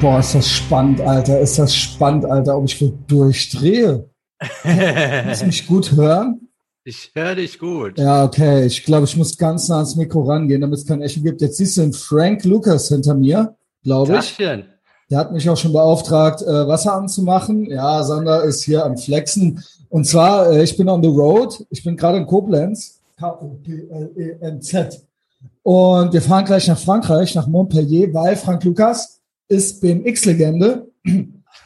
Boah, ist das spannend, Alter. Ist das spannend, Alter, ob ich durchdrehe. Kannst du mich gut hören? Ich höre dich gut. Ja, okay. Ich glaube, ich muss ganz nah ans Mikro rangehen, damit es kein Echo gibt. Jetzt siehst du den Frank Lucas hinter mir, glaube ich. Taschen. Der hat mich auch schon beauftragt, äh, Wasser anzumachen. Ja, Sander ist hier am Flexen. Und zwar, äh, ich bin on the road. Ich bin gerade in Koblenz. K-O-P-L-E-N-Z. Und wir fahren gleich nach Frankreich, nach Montpellier, weil Frank Lucas ist BMX-Legende.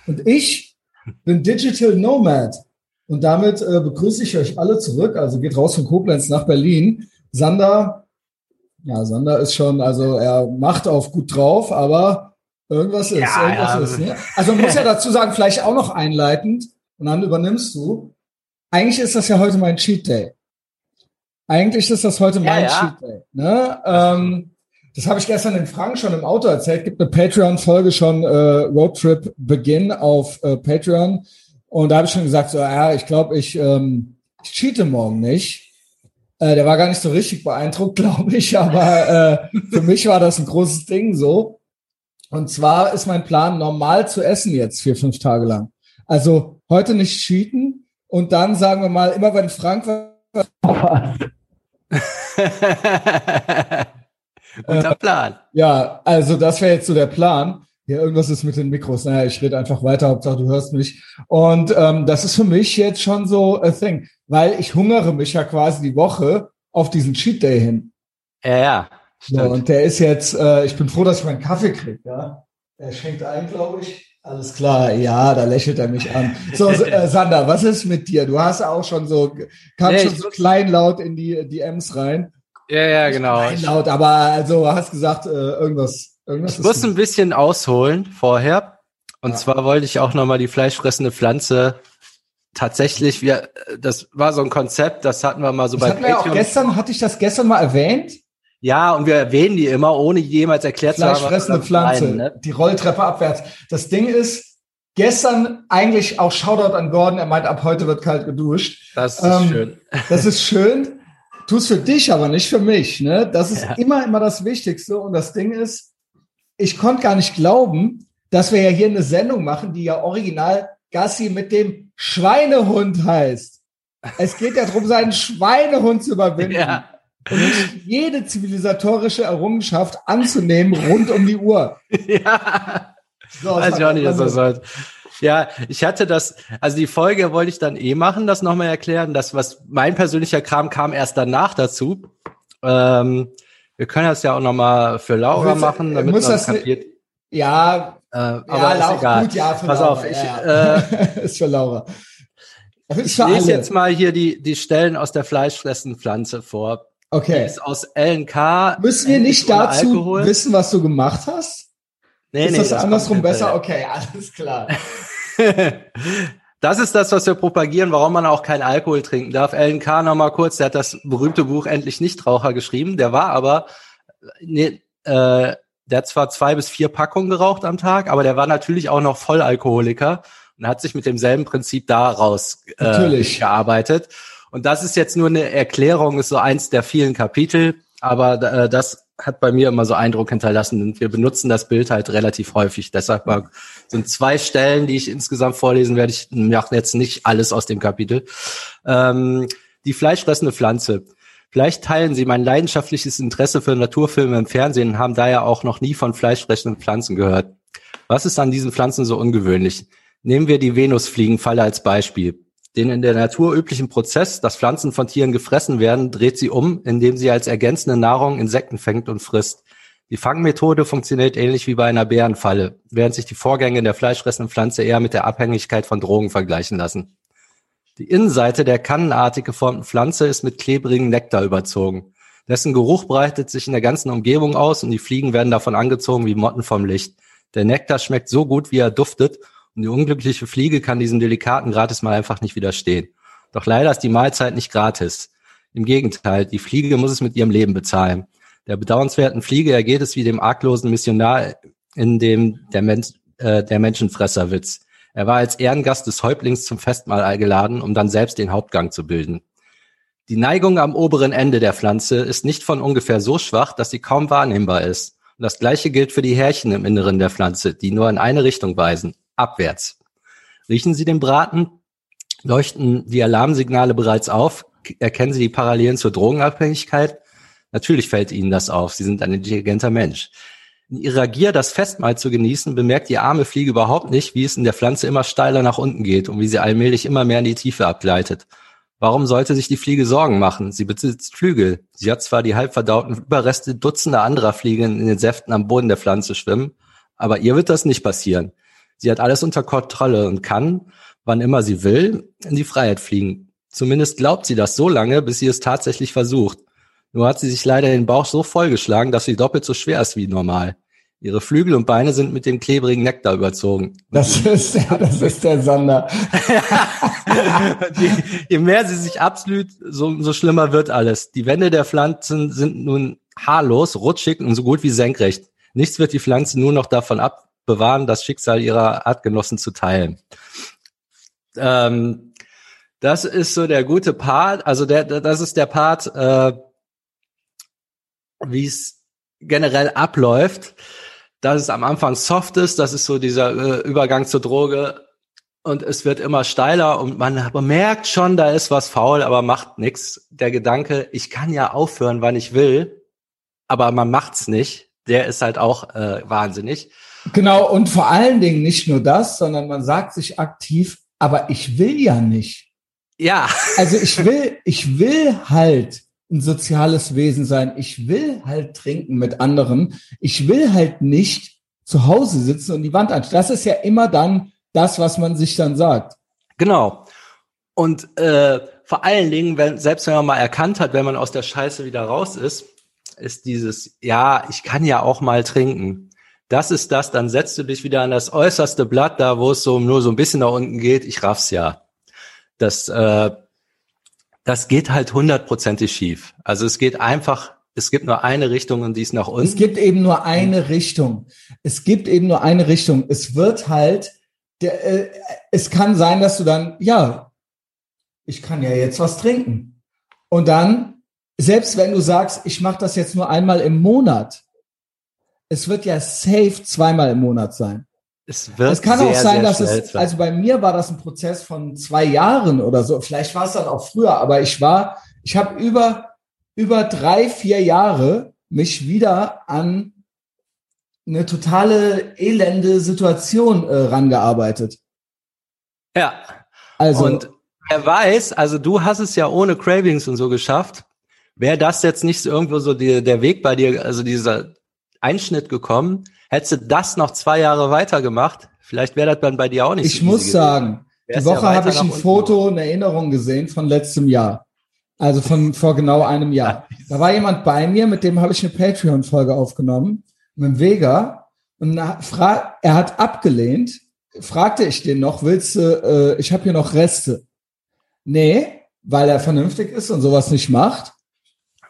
Und ich bin Digital Nomad. Und damit äh, begrüße ich euch alle zurück. Also geht raus von Koblenz nach Berlin. Sander, ja, Sander ist schon, also er macht auf gut drauf, aber Irgendwas ist, Ja, irgendwas ja. ist. Ne? Also man muss ja dazu sagen, vielleicht auch noch einleitend und dann übernimmst du. Eigentlich ist das ja heute mein Cheat Day. Eigentlich ist das heute mein ja. Cheat Day. Ne? Ähm, das habe ich gestern in Frank schon im Auto erzählt. Gibt eine Patreon-Folge schon, äh, Roadtrip Beginn auf äh, Patreon. Und da habe ich schon gesagt, so, ja, ich glaube, ich, ähm, ich cheate morgen nicht. Äh, der war gar nicht so richtig beeindruckt, glaube ich, aber äh, für mich war das ein großes Ding so. Und zwar ist mein Plan, normal zu essen jetzt vier, fünf Tage lang. Also heute nicht cheaten und dann sagen wir mal, immer wenn Frank was Guter Plan. Ja, also das wäre jetzt so der Plan. Ja, irgendwas ist mit den Mikros. Naja, ich rede einfach weiter, Hauptsache du hörst mich. Und ähm, das ist für mich jetzt schon so a thing, weil ich hungere mich ja quasi die Woche auf diesen Cheat Day hin. Ja, ja. So, und der ist jetzt, äh, ich bin froh, dass ich meinen Kaffee kriege. Ja? Er schenkt ein, glaube ich. Alles klar, ja, da lächelt er mich an. So, äh, Sander, was ist mit dir? Du hast auch schon so, kam Nee, schon so kleinlaut in die DMs rein. Ja, ja, genau. Kleinlaut, aber also hast gesagt, äh, irgendwas, irgendwas ich muss ein bisschen ausholen vorher. Und Ja. zwar wollte ich auch nochmal die fleischfressende Pflanze tatsächlich, wir, das war so ein Konzept, das hatten wir mal so Das bei hatten wir ja auch Patreon. gestern, hatte ich das gestern mal erwähnt? Ja, und wir erwähnen die immer, ohne jemals erklärt zu haben. wir Fleischfressende Pflanze, meinen, ne? die Rolltreppe abwärts. Das Ding ist, gestern eigentlich auch Shoutout an Gordon, er meint, ab heute wird kalt geduscht. Das ist Ähm, schön. Das ist schön, tu's für dich, aber nicht für mich. Ne? Das ist Ja. immer, immer das Wichtigste. Und das Ding ist, ich konnte gar nicht glauben, dass wir ja hier eine Sendung machen, die ja original Gassi mit dem Schweinehund heißt. Es geht ja darum, seinen Schweinehund zu überwinden. Ja. und nicht jede zivilisatorische Errungenschaft anzunehmen rund um die Uhr. ja. So, Weiß ich auch nicht, was das soll. Ja, ich hatte das, also die Folge wollte ich dann eh machen, das nochmal erklären. Das, was mein persönlicher Kram kam erst danach dazu. Ähm, wir können das ja auch nochmal für Laura machen, damit man das kapiert. Ja, Äh, ja, aber ist Laura, egal. gut, ja, für Pass Laura, auf, ich, ja, äh, ja. ist für Laura. Ist ich lese alle. jetzt mal hier die, die Stellen aus der fleischfressenden Pflanze vor. Die Okay. ist aus LNK. Müssen wir nicht dazu Alkohol. wissen, was du gemacht hast? Nee, ist nee, das, kommt andersrum besser? Okay, alles klar. Das ist das, was wir propagieren, warum man auch keinen Alkohol trinken darf. Alan Carr noch mal kurz, der hat das berühmte Buch Endlich Nichtraucher geschrieben. Der war aber, nee, äh, der hat zwar zwei bis vier Packungen geraucht am Tag, aber der war natürlich auch noch Vollalkoholiker und hat sich mit demselben Prinzip daraus äh, Natürlich. gearbeitet. Und das ist jetzt nur eine Erklärung, ist so eins der vielen Kapitel, aber äh, das hat bei mir immer so Eindruck hinterlassen und wir benutzen das Bild halt relativ häufig. Deshalb sind zwei Stellen, die ich insgesamt vorlesen werde. Ich mache jetzt nicht alles aus dem Kapitel. Ähm, die fleischfressende Pflanze. Vielleicht teilen Sie mein leidenschaftliches Interesse für Naturfilme im Fernsehen und haben daher auch noch nie von fleischfressenden Pflanzen gehört. Was ist an diesen Pflanzen so ungewöhnlich? Nehmen wir die Venusfliegenfalle als Beispiel. Den in der Natur üblichen Prozess, dass Pflanzen von Tieren gefressen werden, dreht sie um, indem sie als ergänzende Nahrung Insekten fängt und frisst. Die Fangmethode funktioniert ähnlich wie bei einer Bärenfalle, während sich die Vorgänge der fleischfressenden Pflanze eher mit der Abhängigkeit von Drogen vergleichen lassen. Die Innenseite der kannenartig geformten Pflanze ist mit klebrigem Nektar überzogen. Dessen Geruch breitet sich in der ganzen Umgebung aus und die Fliegen werden davon angezogen wie Motten vom Licht. Der Nektar schmeckt so gut, wie er duftet und die unglückliche Fliege kann diesem delikaten Gratis mal einfach nicht widerstehen. Doch leider ist die Mahlzeit nicht gratis. Im Gegenteil, die Fliege muss es mit ihrem Leben bezahlen. Der bedauernswerten Fliege ergeht es wie dem arglosen Missionar in dem der, Men äh, der Menschenfresserwitz. Er war als Ehrengast des Häuptlings zum Festmahl eingeladen, um dann selbst den Hauptgang zu bilden. Die Neigung am oberen Ende der Pflanze ist nicht von ungefähr so schwach, dass sie kaum wahrnehmbar ist. das gleiche gilt für die Härchen im Inneren der Pflanze, die nur in eine Richtung weisen, abwärts. Riechen Sie den Braten? Leuchten die Alarmsignale bereits auf? Erkennen Sie die Parallelen zur Drogenabhängigkeit? Natürlich fällt Ihnen das auf. Sie sind ein intelligenter Mensch. In ihrer Gier, das Festmahl zu genießen, bemerkt die arme Fliege überhaupt nicht, wie es in der Pflanze immer steiler nach unten geht und wie sie allmählich immer mehr in die Tiefe abgleitet. Warum sollte sich die Fliege Sorgen machen? Sie besitzt Flügel. Sie hat zwar die halbverdauten Überreste dutzender anderer Fliegen in den Säften am Boden der Pflanze schwimmen, aber ihr wird das nicht passieren. Sie hat alles unter Kontrolle und kann, wann immer sie will, in die Freiheit fliegen. Zumindest glaubt sie das so lange, bis sie es tatsächlich versucht. Nur hat sie sich leider den Bauch so vollgeschlagen, dass sie doppelt so schwer ist wie normal. Ihre Flügel und Beine sind mit dem klebrigen Nektar überzogen. Das ist, das ist der Sander. je, je mehr sie sich abslüht, so, so schlimmer wird alles. Die Wände der Pflanzen sind nun haarlos, rutschig und so gut wie senkrecht. Nichts wird die Pflanze nur noch davon abbewahren, das Schicksal ihrer Artgenossen zu teilen. Ähm, das ist so der gute Part, also der, das ist der Part, äh, wie es generell abläuft dass es am Anfang soft ist, das ist so dieser äh, Übergang zur Droge und es wird immer steiler und man merkt schon, da ist was faul, aber macht nichts. Der Gedanke, ich kann ja aufhören, wann ich will, aber man macht's nicht, der ist halt auch äh, wahnsinnig. Genau, und vor allen Dingen nicht nur das, sondern man sagt sich aktiv, aber ich will ja nicht. Ja. Also ich will, ich will halt ein soziales Wesen sein. Ich will halt trinken mit anderen. Ich will halt nicht zu Hause sitzen und die Wand anschauen. Das ist ja immer dann das, was man sich dann sagt. Genau. Und äh, vor allen Dingen, wenn, selbst wenn man mal erkannt hat, wenn man aus der Scheiße wieder raus ist, ist dieses, ja, ich kann ja auch mal trinken. Das ist das, dann setzt du dich wieder an das äußerste Blatt, da wo es so nur so ein bisschen nach unten geht. Ich raff's ja. Das äh, das geht halt hundertprozentig schief. Also es geht einfach, es gibt nur eine Richtung und die ist nach unten. Es gibt eben nur eine Richtung. Es gibt eben nur eine Richtung. Es wird halt, der, äh, es kann sein, dass du dann, ja, ich kann ja jetzt was trinken. Und dann, selbst wenn du sagst, ich mache das jetzt nur einmal im Monat, es wird ja safe zweimal im Monat sein. Es, wird es kann sehr, auch sein, dass es, also bei mir war das ein Prozess von zwei Jahren oder so. Vielleicht war es dann auch früher, aber ich war, ich habe über, über drei, vier Jahre mich wieder an eine totale elende Situation äh, rangearbeitet. Ja. Also. Und wer weiß, also du hast es ja ohne Cravings und so geschafft. Wäre das jetzt nicht so irgendwo so die, der Weg bei dir, also dieser Einschnitt gekommen, Hättest du das noch zwei Jahre weitergemacht, vielleicht wäre das dann bei dir auch nicht ich so Ich muss sagen, die Woche ja habe ich ein Foto, eine Erinnerung gesehen von letztem Jahr. Also von vor genau einem Jahr. Da war jemand bei mir, mit dem habe ich eine Patreon-Folge aufgenommen, mit dem Vega. Und er hat abgelehnt. Fragte ich den noch, willst du, äh, ich habe hier noch Reste. Nee, weil er vernünftig ist und sowas nicht macht.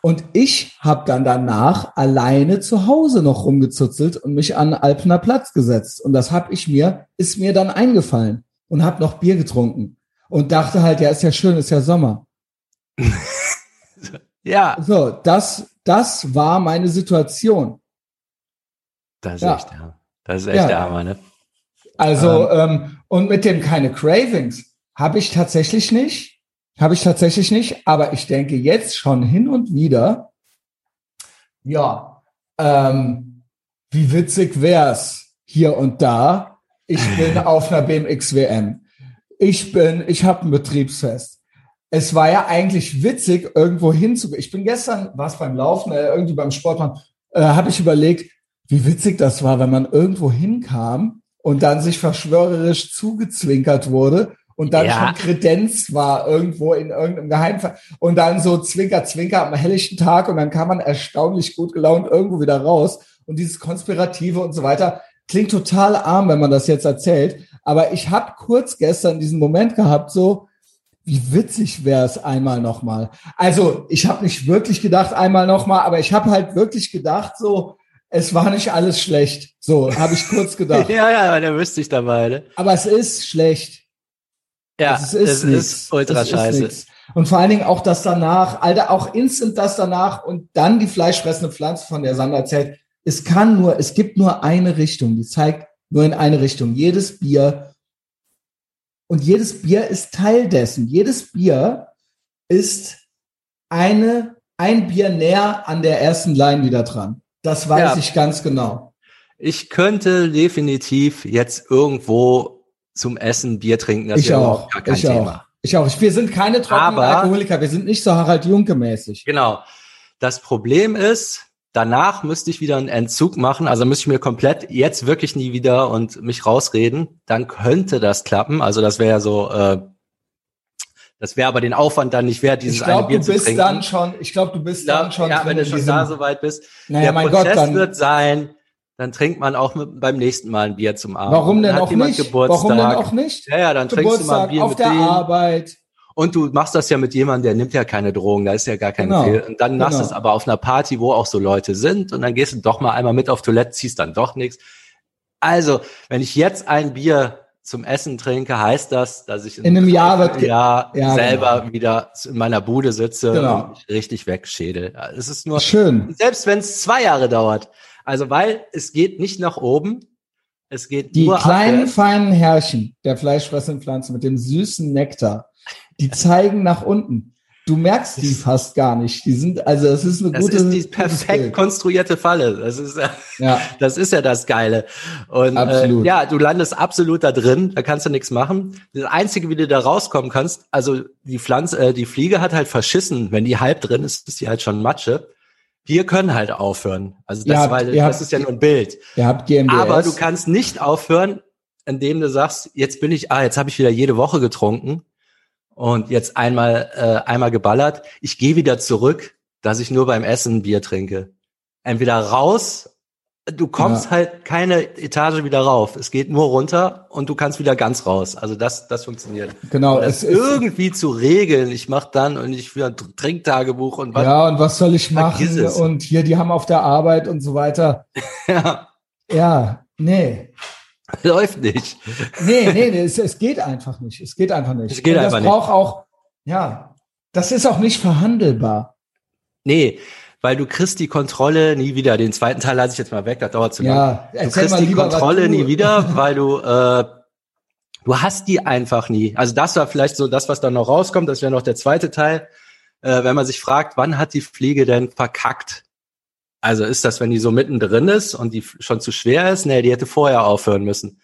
Und ich habe dann danach alleine zu Hause noch rumgezuzelt und mich an Alpener Platz gesetzt. Und das habe ich mir, ist mir dann eingefallen und habe noch Bier getrunken und dachte halt, ja, ist ja schön, ist ja Sommer. ja. So, das, das war meine Situation. Das ist ja. echt, ja. Das ist echt ja. der Hammer, ne? Also, ähm, ähm, und mit dem keine Cravings habe ich tatsächlich nicht. Habe ich tatsächlich nicht, aber ich denke jetzt schon hin und wieder, ja, ähm, wie witzig wär's hier und da. Ich bin auf einer BMX WM. Ich bin, ich habe ein Betriebsfest. Es war ja eigentlich witzig, irgendwo hinzugehen. Ich bin gestern, was beim Laufen, äh, irgendwie beim Sportmann, äh, habe ich überlegt, wie witzig das war, wenn man irgendwo hinkam und dann sich verschwörerisch zugezwinkert wurde und dann ja. schon Kredenz war irgendwo in irgendeinem Geheimfall und dann so Zwinker, Zwinker am helllichten Tag und dann kam man erstaunlich gut gelaunt irgendwo wieder raus und dieses Konspirative und so weiter klingt total arm, wenn man das jetzt erzählt, aber ich habe kurz gestern diesen Moment gehabt, so wie witzig wäre es einmal nochmal. Also ich habe nicht wirklich gedacht einmal nochmal, aber ich habe halt wirklich gedacht so, es war nicht alles schlecht. So habe ich kurz gedacht. ja, ja, da wüsste ich dabei. Ne? Aber es ist schlecht. Ja, es ist, es ist ultra scheiße. Und vor allen Dingen auch das danach, Alter, auch instant das danach und dann die fleischfressende Pflanze, von der Sander erzählt. Es kann nur, es gibt nur eine Richtung, die zeigt nur in eine Richtung. Jedes Bier und jedes Bier ist Teil dessen. Jedes Bier ist eine, ein Bier näher an der ersten Line wieder dran. Das weiß Ja. ich ganz genau. Ich könnte definitiv jetzt irgendwo zum Essen Bier trinken. Das Ich wäre auch. gar kein Ich Thema. auch. Ich auch. Wir sind keine trockenen Aber- Alkoholiker. Wir sind nicht so Harald Junke mäßig. Genau. Das Problem ist, danach müsste ich wieder einen Entzug machen, also müsste ich mir komplett jetzt wirklich nie wieder und mich rausreden, dann könnte das klappen. Also das wäre ja so, äh, das wäre aber den Aufwand dann nicht wert, dieses Ich eine glaube, Bier du zu bist trinken. dann schon, ich glaube, du bist ja, dann schon. ja, wenn du schon da so weit bist. Naja, Der mein Prozess Gott, dann. wird sein, dann trinkt man auch mit, beim nächsten Mal ein Bier zum Abend. Warum denn auch nicht? Geburtstag. Warum denn auch nicht? Ja, ja, dann trinkst du mal Geburtstag ein Bier auf mit der dem. Arbeit. Und du machst das ja mit jemandem, der nimmt ja keine Drogen, da ist ja gar keine Genau, Fehl. Und dann machst du genau. es aber auf einer Party, wo auch so Leute sind und dann gehst du doch mal einmal mit auf Toilette, ziehst dann doch nichts. Also, wenn ich jetzt ein Bier zum Essen trinke, heißt das, dass ich In einem Jahr wird Jahr Ja, selber genau. wieder in meiner Bude sitze Genau. und mich richtig wegschädel. Es ist nur, Schön. selbst wenn es zwei Jahre dauert. Also, weil es geht nicht nach oben, es geht Die nur kleinen, abwärts. feinen Härchen der fleischfressenden Pflanzen mit dem süßen Nektar, die zeigen nach unten. Du merkst die fast gar nicht. Die sind, also es ist eine Das gute. ist die perfekt konstruierte Falle. Das ist ja, das ist ja das Geile. Und äh, Absolut. ja, du landest absolut da drin, da kannst du nichts machen. Das Einzige, wie du da rauskommen kannst, also die Pflanze, äh, die Fliege hat halt verschissen. Wenn die halb drin ist, ist die halt schon Matsche. Wir können halt aufhören. Also das, habt- ihr das habt- ist ja nur ein Bild. ihr habt GmbS. Aber du kannst nicht aufhören, indem du sagst, jetzt bin ich, ah, jetzt habe ich wieder jede Woche getrunken und jetzt einmal äh, einmal geballert. Ich gehe wieder zurück, dass ich nur beim Essen ein Bier trinke. Entweder raus, du kommst Ja. halt keine Etage wieder rauf. Es geht nur runter und du kannst wieder ganz raus. Also das das funktioniert. genau. Es das ist, irgendwie zu regeln, ich mach dann und ich wieder ein Trinktagebuch und was. ja, und was soll ich machen? es. Und hier, die haben auf der Arbeit und so weiter. Ja, Ja, nee. läuft nicht. Nee, nee, nee es, es geht einfach nicht. Es geht einfach nicht. Es geht und das einfach nicht. braucht auch, ja, das ist auch nicht verhandelbar. Nee, weil du kriegst die Kontrolle nie wieder. Den zweiten Teil lasse ich jetzt mal weg, das dauert zu Ja, lang. Du kriegst die Kontrolle nie wieder, weil du äh, du hast die einfach nie. Also das war vielleicht so das, was dann noch rauskommt. Das wäre noch der zweite Teil. Äh, wenn man sich fragt, wann hat die Fliege denn verkackt? Also ist das, wenn die so mittendrin ist und die schon zu schwer ist? Nee, die hätte vorher aufhören müssen.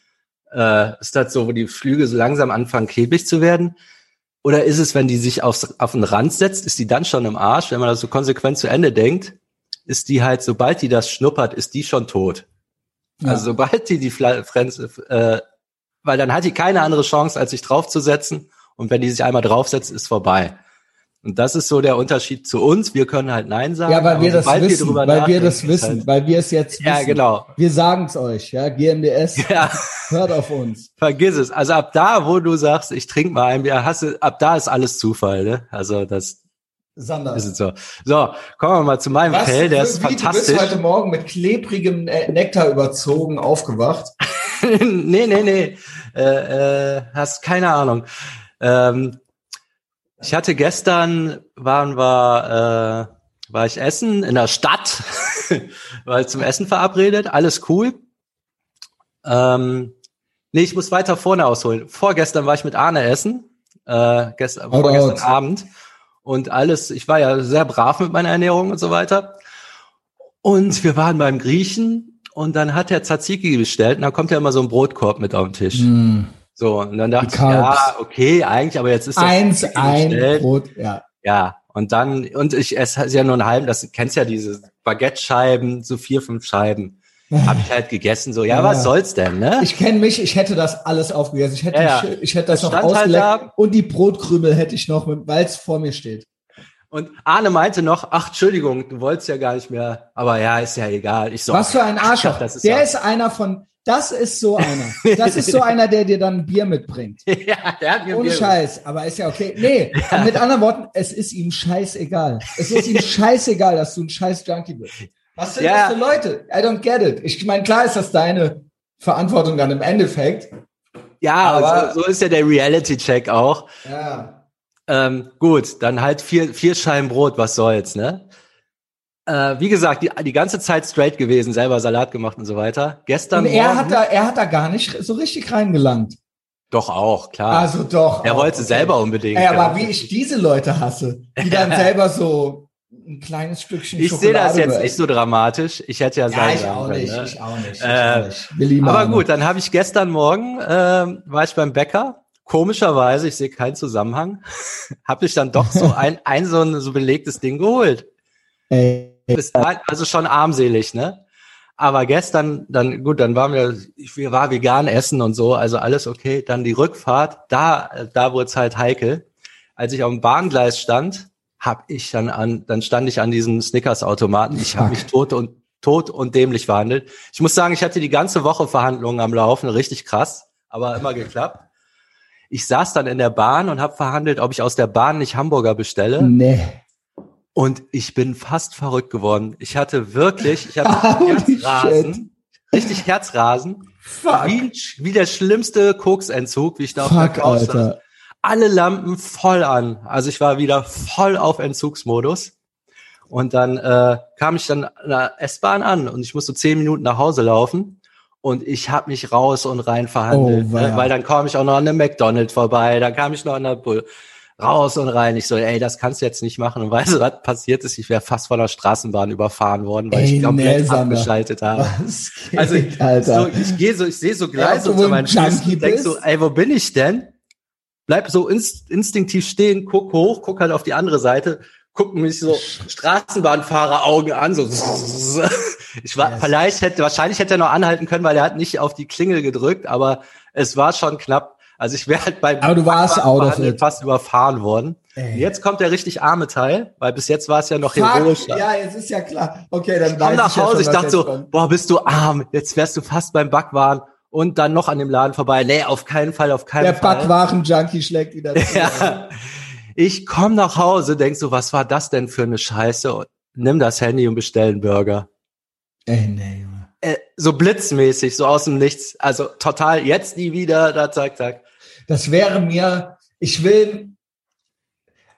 Äh, ist das so, wo die Flüge so langsam anfangen, klebrig zu werden? Oder ist es, wenn die sich aufs, auf den Rand setzt, ist die dann schon im Arsch? Wenn man das so konsequent zu Ende denkt, ist die halt, sobald die das schnuppert, ist die schon tot. Ja. Also sobald die die Frenze, äh, weil dann hat die keine andere Chance, als sich draufzusetzen. Und wenn die sich einmal draufsetzt, ist vorbei. Und das ist so der Unterschied zu uns. Wir können halt Nein sagen. Ja, weil wir das wissen, drüber weil wir das wissen, Halt, weil wir es jetzt wissen. ja, genau. Wir sagen es euch, ja, GMDS, Ja, hört auf uns. vergiss es. Also ab da, wo du sagst, ich trinke mal ein Bier, hast du, ab da ist alles Zufall. Ne? Also das Sander. ist es so. So, kommen wir mal zu meinem Was? Fell. Der ist Wie, Du fantastisch. bist heute Morgen mit klebrigem äh, Nektar überzogen aufgewacht. nee, nee, nee. Äh, äh, hast keine Ahnung. Ähm, ich hatte gestern, waren wir, äh, war ich essen in der Stadt, war ich zum Essen verabredet, alles cool. Ähm, nee, ich muss weiter vorne ausholen. Vorgestern war ich mit Arne essen, äh, gestern, Out, vorgestern out. Abend. Und alles, ich war ja sehr brav mit meiner Ernährung und so weiter. Und wir waren beim Griechen und dann hat er Tzatziki bestellt und dann kommt ja immer so ein Brotkorb mit auf den Tisch. So, und dann dachte ich, ja, okay, eigentlich, aber jetzt ist das Eins, ein. Brot, ja. Ja, und dann, und ich esse ja nur einen halben, das du kennst ja diese Baguette-Scheiben, so vier, fünf Scheiben. Habe ich halt gegessen, so, ja, Ja. was soll's denn, ne? Ich kenne mich, ich hätte das alles aufgegessen. Ich hätte, Ja, ja. Sch- ich hätte das Das noch stand halt ausgeleckt. da. und die Brotkrümel hätte ich noch, weil es vor mir steht. Und Arne meinte noch, ach, Entschuldigung, du wolltest ja gar nicht mehr, aber ja, ist ja egal. Ich so, Was für ein Arschloch. Das ist der ja- ist einer von, das ist so einer. Das ist so einer, der dir dann ein Bier mitbringt. ja, der hat mir Ohne Bier- Scheiß, aber ist ja okay. Nee, und mit anderen Worten, es ist ihm scheißegal. Es ist ihm scheißegal, dass du ein scheiß Junkie bist. Was sind Ja. das für Leute? I don't get it. Ich meine, klar ist das deine Verantwortung dann im Endeffekt. Ja, aber so, so ist ja der Reality-Check auch. Ja. Ähm, gut, dann halt vier, vier Scheiben Brot, was soll's, ne? Äh, wie gesagt, die, die ganze Zeit straight gewesen, selber Salat gemacht und so weiter. Gestern Und er Morgen, hat da, er hat da gar nicht so richtig reingelangt. doch auch, klar. Also doch. er auch, wollte okay. selber unbedingt. Ey, aber ja. wie ich diese Leute hasse, die dann selber so ein kleines Stückchen ich sehe das jetzt nicht so dramatisch. Ich hätte ja Ja, sein ich auch können, nicht, ne? ich auch nicht. Ich Äh, auch nicht. Aber gut, dann habe ich gestern Morgen, ähm, war ich beim Bäcker. Komischerweise, ich sehe keinen Zusammenhang, habe ich dann doch so ein, ein so ein so belegtes Ding geholt. Ey, Es war also schon armselig, ne? Aber gestern, dann, gut, dann waren wir, ich wir war vegan essen und so, also alles okay. Dann die Rückfahrt, da, da wurde es halt heikel. Als ich auf dem Bahngleis stand, hab ich dann an, dann stand ich an diesem Snickers-Automaten. Ich habe mich tot und tot und dämlich verhandelt. Ich muss sagen, ich hatte die ganze Woche Verhandlungen am Laufen, richtig krass, aber immer geklappt. Ich saß dann in der Bahn und habe verhandelt, ob ich aus der Bahn nicht Hamburger bestelle. nee. Und ich bin fast verrückt geworden. Ich hatte wirklich, ich hatte Herzrasen, richtig Herzrasen, Fuck. wie, wie der schlimmste Koksentzug, wie ich da auf der Couch saß. Alle Lampen voll an. Also ich war wieder voll auf Entzugsmodus. Und dann äh, kam ich dann an der S-Bahn an und ich musste zehn Minuten nach Hause laufen. Und ich habe mich raus und rein verhandelt, Oh, ne? weil dann kam ich auch noch an einem McDonald's vorbei, dann kam ich noch an der Bull raus und rein. Ich so, ey, das kannst du jetzt nicht machen. Und weißt du, was passiert ist? Ich wäre fast von der Straßenbahn überfahren worden, weil Ey, ich komplett nee, Sander. abgeschaltet habe. Geht, Also Alter? so, ich gehe so, ich sehe so Gleise unter meinen Füßen und denk so, ey, wo bin ich denn? Bleib so inst instinktiv stehen, guck hoch, guck halt auf die andere Seite, gucken mich so Straßenbahnfahrer-Augen an, so. Ich war, Yes. vielleicht hätte, wahrscheinlich hätte er noch anhalten können, weil er hat nicht auf die Klingel gedrückt, aber es war schon knapp. Also ich wäre halt beim Aber du warst out of it. fast überfahren worden. Ey. Jetzt kommt der richtig arme Teil, weil bis jetzt war es ja noch Fuck, heroischer. ja, jetzt ist ja klar. Okay, dann Ich komm nach ja Hause, schon, ich dachte so, kommt. boah, bist du arm, jetzt wärst du fast beim Backwaren und dann noch an dem Laden vorbei. Nee, auf keinen Fall, auf keinen Der Fall. Backwaren-Junkie schlägt wieder zu. Ja. Ich komm nach Hause, denk so, was war das denn für eine Scheiße? Und nimm das Handy und bestell einen Burger. Ey, nee, Junge. Äh, so blitzmäßig, so aus dem Nichts. Also total, jetzt nie wieder, da zack, zack. Das wäre mir, ich will,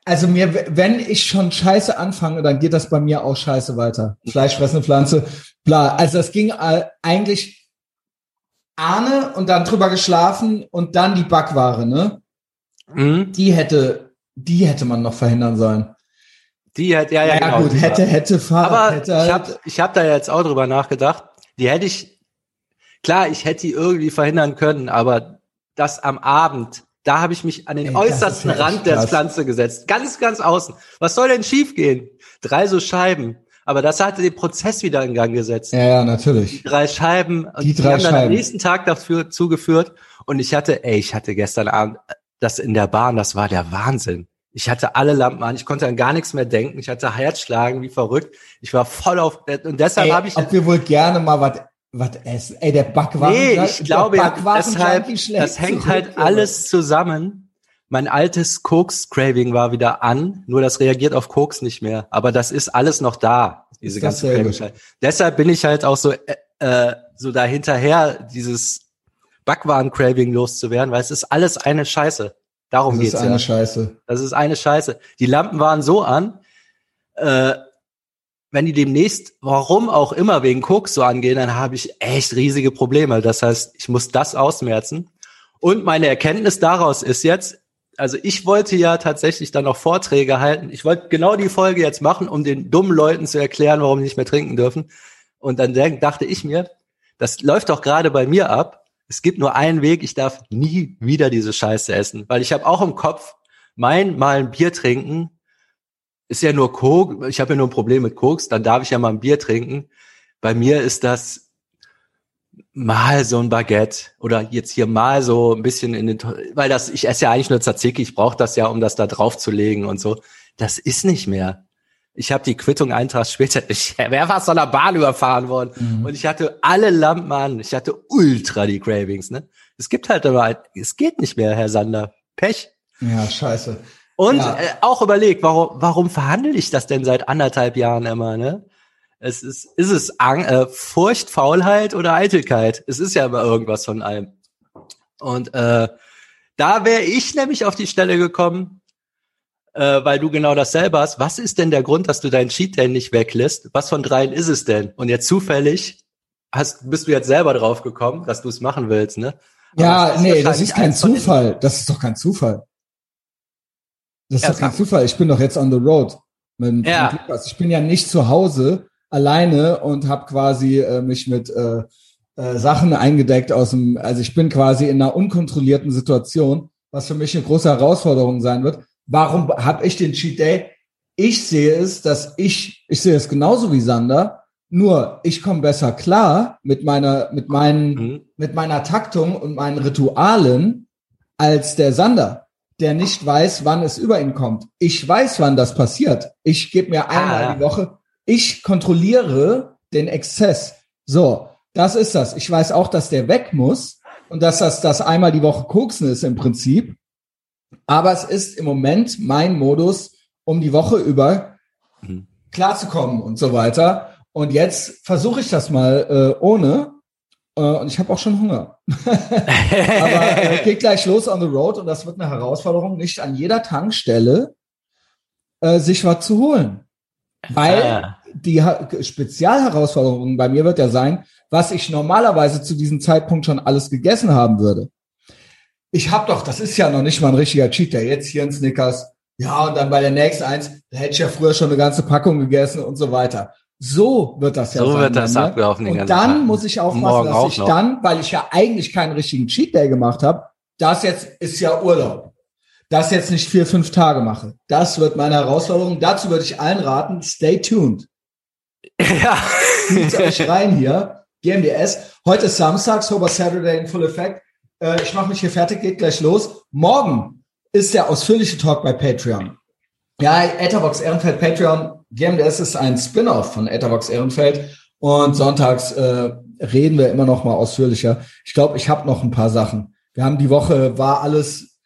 also mir, wenn ich schon Scheiße anfange, dann geht das bei mir auch Scheiße weiter. Fleischfressende Pflanze, bla. Also das ging äh, eigentlich Ahne und dann drüber geschlafen und dann die Backware, ne? Mhm. Die hätte, die hätte man noch verhindern sollen. Die hat, ja, ja, Ja, genau. gut, hätte, hätte Fahrrad, Aber hätte ich halt, habe ich hab da jetzt auch drüber nachgedacht. Die hätte ich, klar, ich hätte die irgendwie verhindern können, aber das am Abend, da habe ich mich an den Ey, äußersten Rand der. Pflanze gesetzt. Ganz, ganz außen. Was soll denn schiefgehen? Drei so Scheiben. Aber das hatte den Prozess wieder in Gang gesetzt. ja, ja, natürlich. Drei Scheiben. Die drei haben dann am Scheiben. nächsten Tag dafür zugeführt. Und ich hatte, ey, ich hatte gestern Abend das in der Bahn, das war der Wahnsinn. Ich hatte alle Lampen an, ich konnte an gar nichts mehr denken. Ich hatte Herzschlagen wie verrückt. Ich war voll auf, und deshalb habe ich, ob wir wohl gerne mal was was essen. Ey, der Backwaren. nee, ich glaube, deshalb, das hängt zurück, halt alles zusammen. Mein altes Koks-Craving war wieder an, nur das reagiert auf Koks nicht mehr. Aber das ist alles noch da, diese Ist ganze. Craving. Deshalb bin ich halt auch so, äh, äh, so dahinterher, dieses Backwaren-Craving loszuwerden, weil es ist alles eine Scheiße. Darum Das ist geht's eine ja. Scheiße. Das ist eine Scheiße. Die Lampen waren so an, äh, wenn die demnächst, warum auch immer, wegen Koks so angehen, dann habe ich echt riesige Probleme. Das heißt, ich muss das ausmerzen. Und meine Erkenntnis daraus ist jetzt, also ich wollte ja tatsächlich dann noch Vorträge halten. Ich wollte genau die Folge jetzt machen, um den dummen Leuten zu erklären, warum die nicht mehr trinken dürfen. Und dann dachte ich mir, das läuft doch gerade bei mir ab. Es gibt nur einen Weg, ich darf nie wieder diese Scheiße essen. Weil ich habe auch im Kopf, mein mal ein Bier trinken ist ja nur Koks. Ich habe ja nur ein Problem mit Koks, dann darf ich ja mal ein Bier trinken. Bei mir ist das mal so ein Baguette oder jetzt hier mal so ein bisschen in den, weil das, ich esse ja eigentlich nur Tzatziki, ich brauche das ja, um das da drauf zu legen und so. Das ist nicht mehr. Ich habe die Quittung Tag später, ich wäre fast von der Bahn überfahren worden Mhm. und ich hatte alle Lampen an, ich hatte ultra die Cravings, ne? Es gibt halt aber, es geht nicht mehr, Herr Sander. Pech. Ja, scheiße. Und Ja. äh, auch überlegt, warum, warum verhandle ich das denn seit anderthalb Jahren immer, ne? Es ist, ist es Ang äh, Furcht, Faulheit oder Eitelkeit? Es ist ja immer irgendwas von allem. Und äh, da wäre ich nämlich auf die Stelle gekommen, äh, weil du genau dasselbe hast. Was ist denn der Grund, dass du deinen Cheat Day nicht weglässt? Was von dreien ist es denn? Und jetzt zufällig hast, bist du jetzt selber drauf gekommen, dass du es machen willst, ne? Aber ja, nee, das ist kein Zufall. Das ist doch kein Zufall. Das ist ja, doch kein Zufall. Ich bin doch jetzt on the road. Mit, ja. Mit ich bin ja nicht zu Hause alleine und habe quasi äh, mich mit äh, äh, Sachen eingedeckt aus dem, also ich bin quasi in einer unkontrollierten Situation, was für mich eine große Herausforderung sein wird. Warum habe ich den Cheat Day? Ich sehe es, dass ich, ich sehe es genauso wie Sander, nur ich komme besser klar mit meiner, mit meinen, mhm. mit meiner Taktung und meinen Ritualen als der Sander, der nicht weiß, wann es über ihn kommt. Ich weiß, wann das passiert. Ich gebe mir einmal ah. die Woche, ich kontrolliere den Exzess. So, das ist das. Ich weiß auch, dass der weg muss und dass das das einmal die Woche koksen ist im Prinzip. Aber es ist im Moment mein Modus, um die Woche über mhm. klarzukommen und so weiter. Und jetzt versuche ich das mal äh, ohne. Äh, und ich habe auch schon Hunger. Aber äh, geht gleich los on the road und das wird eine Herausforderung, nicht an jeder Tankstelle äh, sich was zu holen. Weil ah. die ha Spezialherausforderung bei mir wird ja sein, was ich normalerweise zu diesem Zeitpunkt schon alles gegessen haben würde. Ich habe doch, das ist ja noch nicht mal ein richtiger Cheat Day, jetzt hier ein Snickers, ja, und dann bei der nächsten eins, da hätte ich ja früher schon eine ganze Packung gegessen und so weiter. So wird das ja so sein. So wird das ne? ablaufen. Und dann Tag. muss ich aufpassen, dass ich noch. dann, weil ich ja eigentlich keinen richtigen Cheat Day gemacht habe, das jetzt ist ja Urlaub. Das jetzt nicht vier, fünf Tage mache. Das wird meine Herausforderung. Dazu würde ich allen raten, stay tuned. Ja. Zieht euch rein hier. GMDS. Heute ist Samstag, Sober Saturday in Full Effect. Äh, ich mache mich hier fertig, geht gleich los. Morgen ist der ausführliche Talk bei Patreon. Ja, Etherbox Ehrenfeld Patreon. GMDS ist ein Spin-off von Etherbox Ehrenfeld. Und sonntags äh, reden wir immer noch mal ausführlicher. Ich glaube, ich habe noch ein paar Sachen. Wir haben die Woche, war alles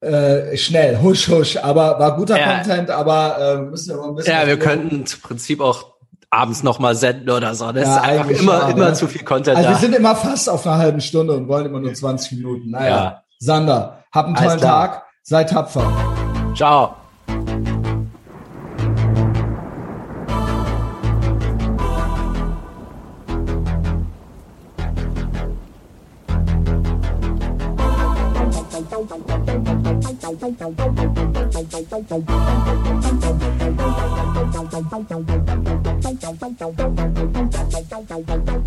äh, schnell, husch, husch, aber war guter ja. Content, aber äh, müssen wir mal ein bisschen. Ja, wir könnten im Prinzip auch abends nochmal senden oder so. Das ja, ist einfach immer, schon, immer ja. zu viel Content also da. wir sind immer fast auf einer halben Stunde und wollen immer nur 20 Minuten. Naja, ja. Sander, hab einen tollen Tag, sei tapfer. Ciao. Thank you.